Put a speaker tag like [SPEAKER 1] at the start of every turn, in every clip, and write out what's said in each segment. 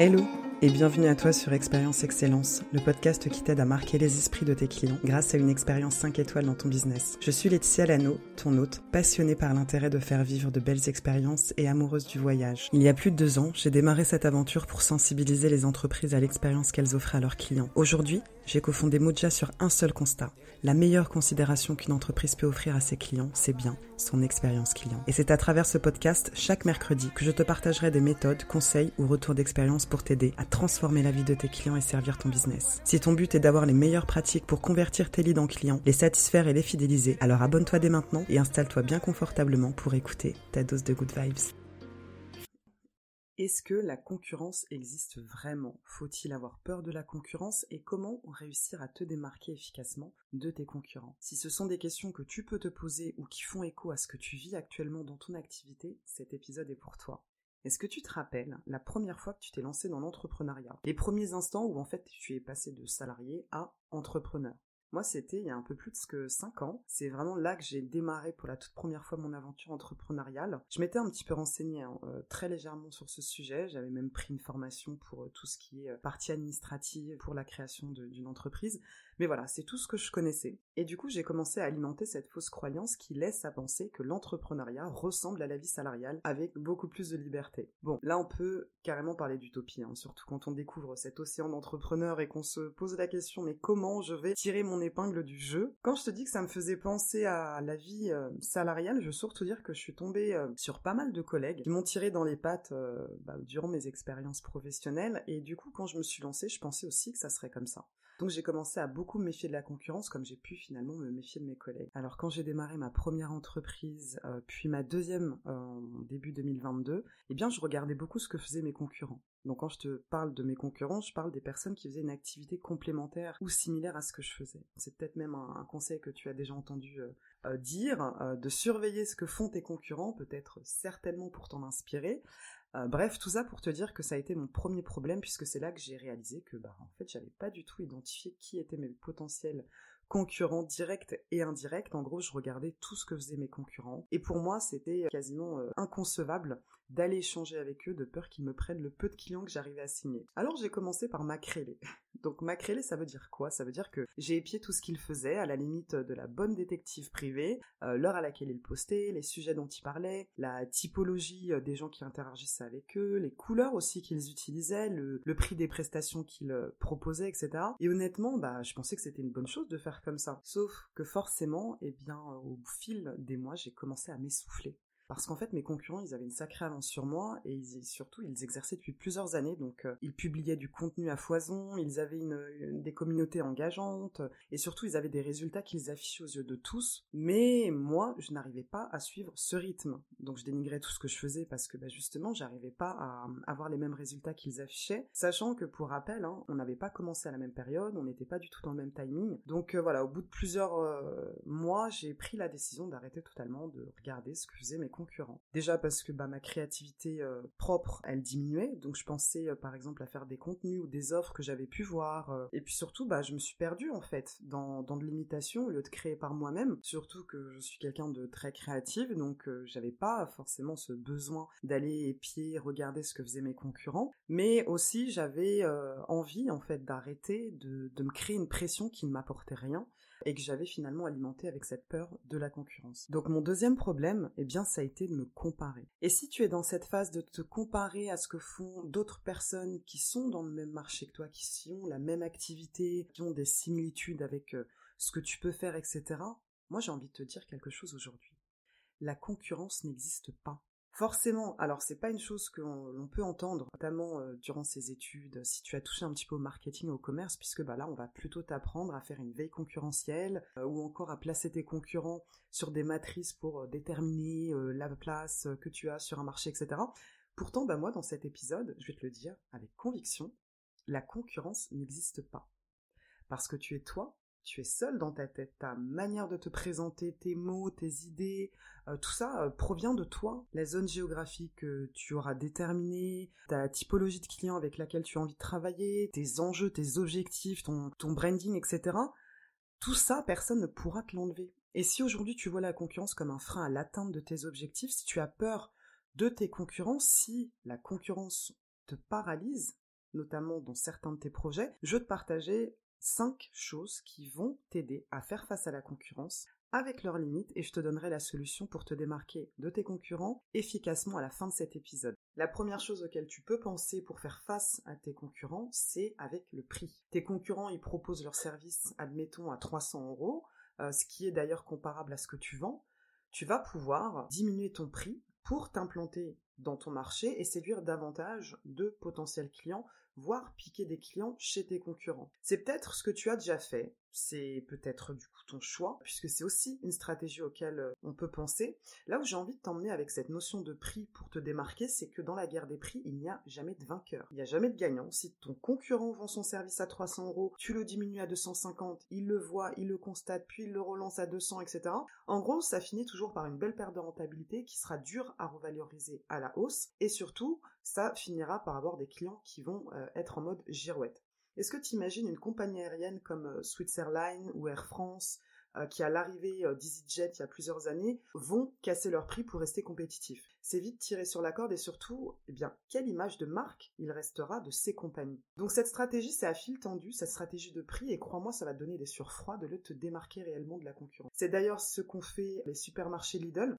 [SPEAKER 1] Hello et bienvenue à toi sur Expérience Excellence, le podcast qui t'aide à marquer les esprits de tes clients grâce à une expérience 5 étoiles dans ton business. Je suis Laetitia Lano, ton hôte, passionnée par l'intérêt de faire vivre de belles expériences et amoureuse du voyage. Il y a plus de deux ans, j'ai démarré cette aventure pour sensibiliser les entreprises à l'expérience qu'elles offrent à leurs clients. Aujourd'hui, j'ai cofondé Moja sur un seul constat. La meilleure considération qu'une entreprise peut offrir à ses clients, c'est bien son expérience client. Et c'est à travers ce podcast, chaque mercredi, que je te partagerai des méthodes, conseils ou retours d'expérience pour t'aider à transformer la vie de tes clients et servir ton business. Si ton but est d'avoir les meilleures pratiques pour convertir tes leads en clients, les satisfaire et les fidéliser, alors abonne-toi dès maintenant et installe-toi bien confortablement pour écouter ta dose de good vibes. Est-ce que la concurrence existe vraiment? Faut-il avoir peur de la concurrence? Et comment réussir à te démarquer efficacement de tes concurrents? Si ce sont des questions que tu peux te poser ou qui font écho à ce que tu vis actuellement dans ton activité, cet épisode est pour toi. Est-ce que tu te rappelles la première fois que tu t'es lancé dans l'entrepreneuriat? Les premiers instants où en fait tu es passé de salarié à entrepreneur moi, c'était il y a un peu plus de 5 ans. C'est vraiment là que j'ai démarré pour la toute première fois mon aventure entrepreneuriale. Je m'étais un petit peu renseignée hein, euh, très légèrement sur ce sujet. J'avais même pris une formation pour euh, tout ce qui est euh, partie administrative pour la création d'une entreprise. Mais voilà, c'est tout ce que je connaissais. Et du coup, j'ai commencé à alimenter cette fausse croyance qui laisse à penser que l'entrepreneuriat ressemble à la vie salariale avec beaucoup plus de liberté. Bon, là, on peut carrément parler d'utopie, hein, surtout quand on découvre cet océan d'entrepreneurs et qu'on se pose la question, mais comment je vais tirer mon épingle du jeu Quand je te dis que ça me faisait penser à la vie euh, salariale, je veux surtout dire que je suis tombée euh, sur pas mal de collègues qui m'ont tiré dans les pattes euh, bah, durant mes expériences professionnelles, et du coup, quand je me suis lancée, je pensais aussi que ça serait comme ça. Donc j'ai commencé à beaucoup me méfier de la concurrence comme j'ai pu finalement me méfier de mes collègues. Alors quand j'ai démarré ma première entreprise, puis ma deuxième euh, début 2022, eh bien je regardais beaucoup ce que faisaient mes concurrents. Donc quand je te parle de mes concurrents, je parle des personnes qui faisaient une activité complémentaire ou similaire à ce que je faisais. C'est peut-être même un, conseil que tu as déjà entendu euh, dire, de surveiller ce que font tes concurrents, peut-être certainement pour t'en inspirer, euh, bref, tout ça pour te dire que ça a été mon premier problème puisque c'est là que j'ai réalisé que bah en fait j'avais pas du tout identifié qui étaient mes potentiels concurrents directs et indirects. En gros, je regardais tout ce que faisaient mes concurrents et pour moi c'était quasiment euh, inconcevable d'aller échanger avec eux de peur qu'ils me prennent le peu de clients que j'arrivais à signer. Alors j'ai commencé par m'accréler. Donc m'accréler, ça veut dire quoi? Ça veut dire que j'ai épié tout ce qu'ils faisaient, à la limite de la bonne détective privée, euh, l'heure à laquelle ils postaient, les sujets dont ils parlaient, la typologie euh, des gens qui interagissaient avec eux, les couleurs aussi qu'ils utilisaient, le, prix des prestations qu'ils euh, proposaient, etc. Et honnêtement, bah, je pensais que c'était une bonne chose de faire comme ça. Sauf que forcément, eh bien, au fil des mois, j'ai commencé à m'essouffler parce qu'en fait mes concurrents ils avaient une sacrée avance sur moi et surtout ils exerçaient depuis plusieurs années. Donc euh, ils publiaient du contenu à foison, ils avaient des communautés engageantes et surtout ils avaient des résultats qu'ils affichaient aux yeux de tous. Mais moi je n'arrivais pas à suivre ce rythme. Donc je dénigrais tout ce que je faisais parce que bah, justement j'arrivais pas à avoir les mêmes résultats qu'ils affichaient. Sachant que pour rappel hein, on n'avait pas commencé à la même période on n'était pas du tout dans le même timing. Donc euh, voilà au bout de plusieurs euh, mois j'ai pris la décision d'arrêter totalement de regarder ce que faisaient mes Déjà parce que bah, ma créativité euh, propre, elle diminuait, donc je pensais euh, par exemple à faire des contenus ou des offres que j'avais pu voir. Euh. et puis surtout, bah, je me suis perdue en fait dans, dans de l'imitation au lieu de créer par moi-même. Surtout que je suis quelqu'un de très créatif, donc j'avais pas forcément ce besoin d'aller épier, regarder ce que faisaient mes concurrents. Mais aussi j'avais envie en fait d'arrêter de, de me créer une pression qui ne m'apportait rien et que j'avais finalement alimenté avec cette peur de la concurrence. Donc mon deuxième problème, eh bien, ça a été de me comparer. Et si tu es dans cette phase de te comparer à ce que font d'autres personnes qui sont dans le même marché que toi, qui ont la même activité, qui ont des similitudes avec euh, ce que tu peux faire, etc., moi j'ai envie de te dire quelque chose aujourd'hui. La concurrence n'existe pas. Forcément, alors c'est pas une chose que l'on peut entendre, notamment euh, durant ces études, si tu as touché un petit peu au marketing, au commerce, puisque bah là on va plutôt t'apprendre à faire une veille concurrentielle euh, ou encore à placer tes concurrents sur des matrices pour euh, déterminer la place que tu as sur un marché, etc. Pourtant, bah moi dans cet épisode, je vais te le dire avec conviction, la concurrence n'existe pas. Parce que tu es toi, tu es seul dans ta tête, ta manière de te présenter, tes mots, tes idées, euh, tout ça euh, provient de toi. La zone géographique que tu auras déterminée, ta typologie de client avec laquelle tu as envie de travailler, tes enjeux, tes objectifs, ton, branding, etc. Tout ça, personne ne pourra te l'enlever. Et si aujourd'hui tu vois la concurrence comme un frein à l'atteinte de tes objectifs, si tu as peur de tes concurrents, si la concurrence te paralyse, notamment dans certains de tes projets, je te partager cinq choses qui vont t'aider à faire face à la concurrence avec leurs limites et je te donnerai la solution pour te démarquer de tes concurrents efficacement à la fin de cet épisode. La première chose auquel tu peux penser pour faire face à tes concurrents, c'est avec le prix. Tes concurrents, ils proposent leur service, admettons, à 300 euros, euh, ce qui est d'ailleurs comparable à ce que tu vends. Tu vas pouvoir diminuer ton prix pour t'implanter dans ton marché et séduire davantage de potentiels clients voire piquer des clients chez tes concurrents. C'est peut-être ce que tu as déjà fait, c'est peut-être du coup ton choix, puisque c'est aussi une stratégie auquel euh, on peut penser. Là où j'ai envie de t'emmener avec cette notion de prix pour te démarquer, c'est que dans la guerre des prix, il n'y a jamais de vainqueur. Il n'y a jamais de gagnant. Si ton concurrent vend son service à 300 euros, tu le diminues à 250, il le voit, il le constate, puis il le relance à 200, etc. En gros, ça finit toujours par une belle perte de rentabilité qui sera dure à revaloriser à la hausse, et surtout, ça finira par avoir des clients qui vont euh, être en mode girouette. Est-ce que tu imagines une compagnie aérienne comme euh, Switzerland ou Air France euh, qui à l'arrivée d'EasyJet il y a plusieurs années vont casser leur prix pour rester compétitifs? C'est vite tiré sur la corde et surtout, eh bien, quelle image de marque il restera de ces compagnies? Donc cette stratégie, c'est à fil tendu, cette stratégie de prix, et crois-moi, ça va te donner des surfroids de le te démarquer réellement de la concurrence. C'est d'ailleurs ce qu'ont fait les supermarchés Lidl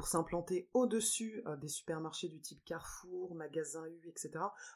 [SPEAKER 1] pour s'implanter au-dessus euh, des supermarchés du type Carrefour, Magasin U, etc.,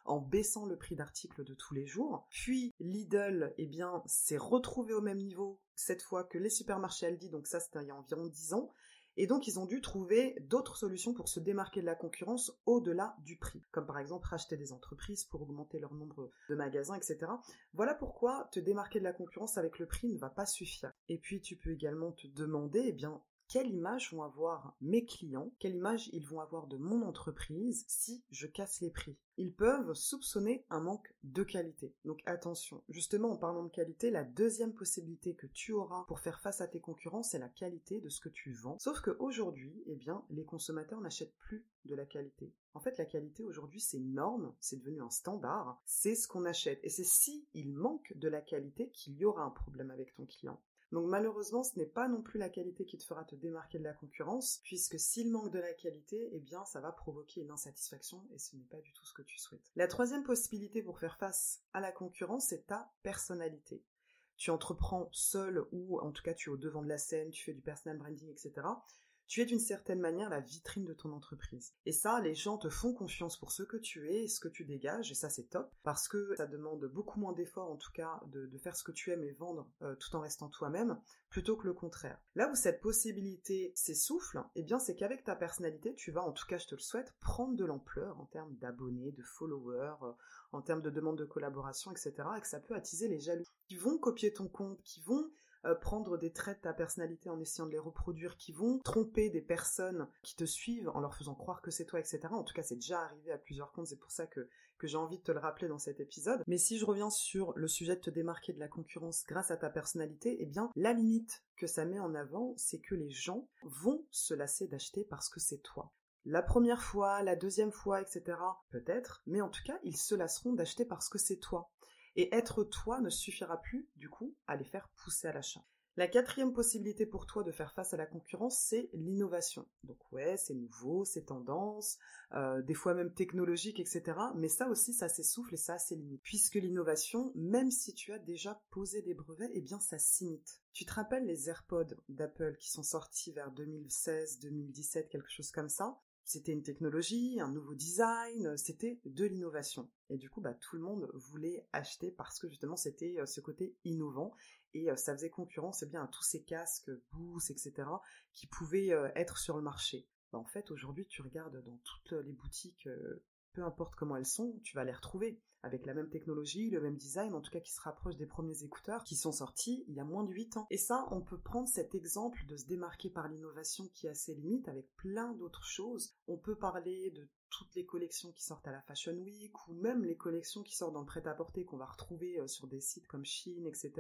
[SPEAKER 1] en baissant le prix d'articles de tous les jours. Puis Lidl, eh bien, s'est retrouvé au même niveau cette fois que les supermarchés Aldi, donc ça c'était il y a environ 10 ans. Et donc ils ont dû trouver d'autres solutions pour se démarquer de la concurrence au-delà du prix, comme par exemple racheter des entreprises pour augmenter leur nombre de magasins, etc. Voilà pourquoi te démarquer de la concurrence avec le prix ne va pas suffire. Et puis tu peux également te demander, eh bien, quelle image vont avoir mes clients, quelle image ils vont avoir de mon entreprise si je casse les prix? Ils peuvent soupçonner un manque de qualité. Donc attention, justement en parlant de qualité, la deuxième possibilité que tu auras pour faire face à tes concurrents, c'est la qualité de ce que tu vends. Sauf qu'aujourd'hui, eh bien, les consommateurs n'achètent plus de la qualité. En fait, la qualité aujourd'hui, c'est norme, c'est devenu un standard, c'est ce qu'on achète. Et c'est si manque de la qualité qu'il y aura un problème avec ton client. Donc malheureusement, ce n'est pas non plus la qualité qui te fera te démarquer de la concurrence, puisque s'il manque de la qualité, eh bien ça va provoquer une insatisfaction et ce n'est pas du tout ce que tu souhaites. La troisième possibilité pour faire face à la concurrence, c'est ta personnalité. Tu entreprends seul ou en tout cas tu es au devant de la scène, tu fais du personal branding, etc tu es d'une certaine manière la vitrine de ton entreprise. Et ça, les gens te font confiance pour ce que tu es ce que tu dégages, et ça c'est top, parce que ça demande beaucoup moins d'efforts en tout cas de, faire ce que tu aimes et vendre euh, tout en restant toi-même, plutôt que le contraire. Là où cette possibilité s'essouffle, eh bien c'est qu'avec ta personnalité, tu vas, en tout cas je te le souhaite, prendre de l'ampleur en termes d'abonnés, de followers, euh, en termes de demandes de collaboration, etc. Et que ça peut attiser les jaloux qui vont copier ton compte, qui vont euh, prendre des traits de ta personnalité en essayant de les reproduire, qui vont tromper des personnes qui te suivent en leur faisant croire que c'est toi, etc. En tout cas, c'est déjà arrivé à plusieurs comptes, c'est pour ça que, que j'ai envie de te le rappeler dans cet épisode. Mais si je reviens sur le sujet de te démarquer de la concurrence grâce à ta personnalité, eh bien, la limite que ça met en avant, c'est que les gens vont se lasser d'acheter parce que c'est toi la première fois, la deuxième fois, etc. Peut-être, mais en tout cas, ils se lasseront d'acheter parce que c'est toi. Et être toi ne suffira plus, du coup, à les faire pousser à l'achat. La quatrième possibilité pour toi de faire face à la concurrence, c'est l'innovation. Donc ouais, c'est nouveau, c'est tendance, euh, des fois même technologique, etc. Mais ça aussi, ça s'essouffle et ça a. Puisque l'innovation, même si tu as déjà posé des brevets, eh bien ça s'imite. Tu te rappelles les AirPods d'Apple qui sont sortis vers 2016, 2017, quelque chose comme ça? C'était une technologie, un nouveau design, c'était de l'innovation. Et du coup, bah, tout le monde voulait acheter parce que justement c'était euh, ce côté innovant et euh, ça faisait concurrence eh bien, à tous ces casques, Boost, etc., qui pouvaient euh, être sur le marché. Bah, en fait, aujourd'hui, tu regardes dans toutes les boutiques, peu importe comment elles sont, tu vas les retrouver avec la même technologie, le même design, en tout cas qui se rapproche des premiers écouteurs qui sont sortis il y a moins de 8 ans. Et ça, on peut prendre cet exemple de se démarquer par l'innovation qui a ses limites avec plein d'autres choses. On peut parler de toutes les collections qui sortent à la Fashion Week ou même les collections qui sortent dans le prêt-à-porter qu'on va retrouver euh, sur des sites comme Shein, etc.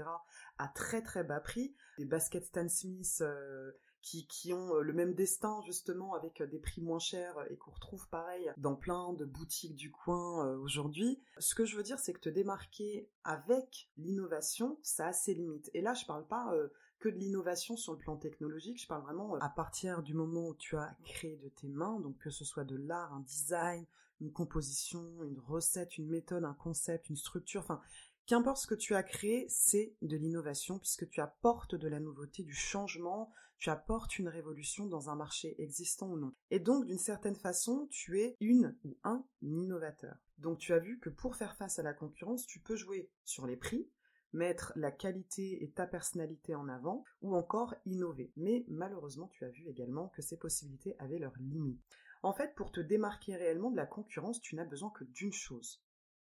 [SPEAKER 1] à très très bas prix. Des baskets Stan Smith euh, qui, ont euh, le même destin justement avec euh, des prix moins chers et qu'on retrouve pareil dans plein de boutiques du coin euh, aujourd'hui. Ce que je veux dire, c'est que te démarquer avec l'innovation, ça a ses limites. Et là, je parle pas que de l'innovation sur le plan technologique. Je parle vraiment à partir du moment où tu as créé de tes mains, donc que ce soit de l'art, un design, une composition, une recette, une méthode, un concept, une structure, enfin, qu'importe ce que tu as créé, c'est de l'innovation puisque tu apportes de la nouveauté, du changement, tu apportes une révolution dans un marché existant ou non. Et donc, d'une certaine façon, tu es une ou un innovateur. Donc, tu as vu que pour faire face à la concurrence, tu peux jouer sur les prix, mettre la qualité et ta personnalité en avant, ou encore innover. Mais malheureusement, tu as vu également que ces possibilités avaient leurs limites. En fait, pour te démarquer réellement de la concurrence, tu n'as besoin que d'une chose,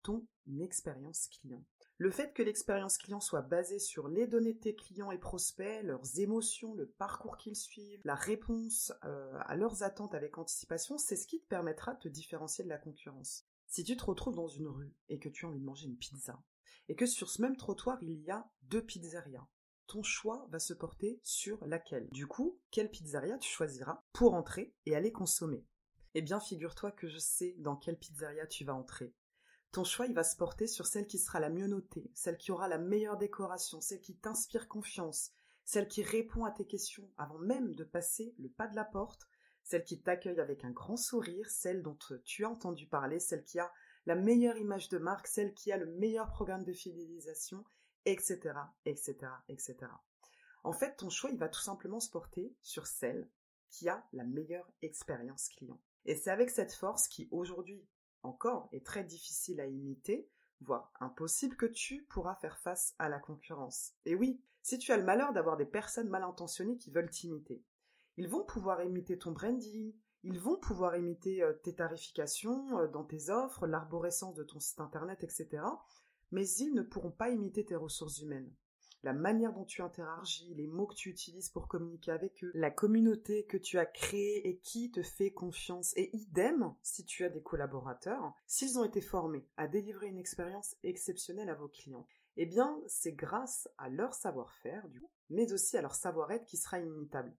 [SPEAKER 1] ton expérience client. Le fait que l'expérience client soit basée sur les données de tes clients et prospects, leurs émotions, le parcours qu'ils suivent, la réponse euh, à leurs attentes avec anticipation, c'est ce qui te permettra de te différencier de la concurrence. Si tu te retrouves dans une rue et que tu as envie de manger une pizza, et que sur ce même trottoir il y a deux pizzerias, ton choix va se porter sur laquelle? Du coup, quelle pizzeria tu choisiras pour entrer et aller consommer? Eh bien, figure-toi que je sais dans quelle pizzeria tu vas entrer ton choix, il va se porter sur celle qui sera la mieux notée, celle qui aura la meilleure décoration, celle qui t'inspire confiance, celle qui répond à tes questions avant même de passer le pas de la porte, celle qui t'accueille avec un grand sourire, celle dont tu as entendu parler, celle qui a la meilleure image de marque, celle qui a le meilleur programme de fidélisation, etc., etc., etc. En fait, ton choix, il va tout simplement se porter sur celle qui a la meilleure expérience client. Et c'est avec cette force qui, aujourd'hui, encore est très difficile à imiter, voire impossible que tu pourras faire face à la concurrence. Et oui, si tu as le malheur d'avoir des personnes mal intentionnées qui veulent t'imiter, ils vont pouvoir imiter ton branding, ils vont pouvoir imiter euh, tes tarifications euh, dans tes offres, l'arborescence de ton site internet, etc. Mais ils ne pourront pas imiter tes ressources humaines la manière dont tu interagis, les mots que tu utilises pour communiquer avec eux, la communauté que tu as créée et qui te fait confiance. Et idem, si tu as des collaborateurs, s'ils ont été formés à délivrer une expérience exceptionnelle à vos clients. Eh bien, c'est grâce à leur savoir-faire, du coup, mais aussi à leur savoir-être qui sera inimitable.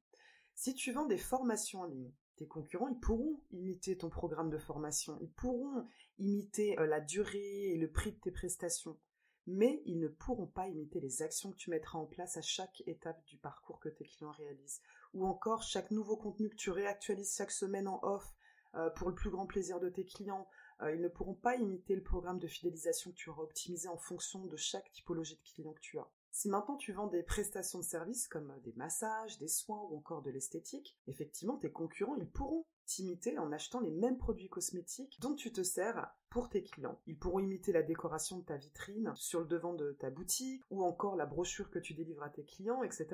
[SPEAKER 1] Si tu vends des formations en ligne, tes concurrents, ils pourront imiter ton programme de formation, ils pourront imiter euh, la durée et le prix de tes prestations mais ils ne pourront pas imiter les actions que tu mettras en place à chaque étape du parcours que tes clients réalisent, ou encore chaque nouveau contenu que tu réactualises chaque semaine en off euh, pour le plus grand plaisir de tes clients. Euh, ils ne pourront pas imiter le programme de fidélisation que tu auras optimisé en fonction de chaque typologie de client que tu as. Si maintenant tu vends des prestations de services comme des massages, des soins ou encore de l'esthétique, effectivement tes concurrents ils pourront t'imiter en achetant les mêmes produits cosmétiques dont tu te sers pour tes clients. Ils pourront imiter la décoration de ta vitrine sur le devant de ta boutique ou encore la brochure que tu délivres à tes clients, etc.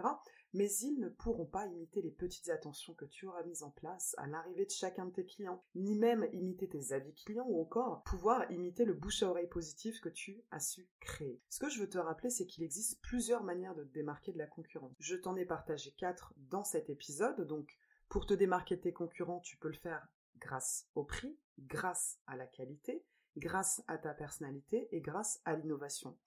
[SPEAKER 1] Mais ils ne pourront pas imiter les petites attentions que tu auras mises en place à l'arrivée de chacun de tes clients, ni même imiter tes avis clients ou encore pouvoir imiter le bouche à oreille positif que tu as su créer. Ce que je veux te rappeler, c'est qu'il existe plusieurs manières de te démarquer de la concurrence. Je t'en ai partagé quatre dans cet épisode, donc pour te démarquer de tes concurrents, tu peux le faire grâce au prix, grâce à la qualité, grâce à ta personnalité et grâce à l'innovation.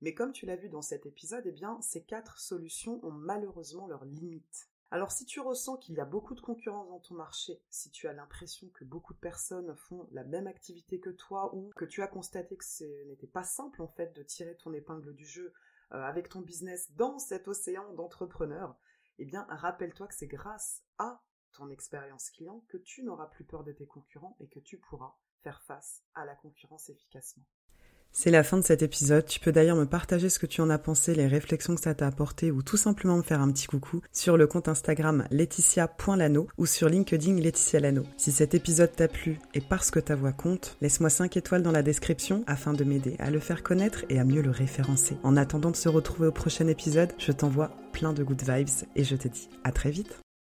[SPEAKER 1] Mais comme tu l'as vu dans cet épisode, eh bien, ces quatre solutions ont malheureusement leurs limites. Alors si tu ressens qu'il y a beaucoup de concurrence dans ton marché, si tu as l'impression que beaucoup de personnes font la même activité que toi ou que tu as constaté que ce n'était pas simple en fait de tirer ton épingle du jeu euh, avec ton business dans cet océan d'entrepreneurs, eh bien rappelle-toi que c'est grâce à ton expérience client que tu n'auras plus peur de tes concurrents et que tu pourras faire face à la concurrence efficacement.
[SPEAKER 2] C'est la fin de cet épisode. Tu peux d'ailleurs me partager ce que tu en as pensé, les réflexions que ça t'a apporté ou tout simplement me faire un petit coucou sur le compte Instagram laetitia.lano ou sur LinkedIn Laetitia Lano. Si cet épisode t'a plu et parce que ta voix compte, laisse-moi 5 étoiles dans la description afin de m'aider à le faire connaître et à mieux le référencer. En attendant de se retrouver au prochain épisode, je t'envoie plein de good vibes et je te dis à très vite.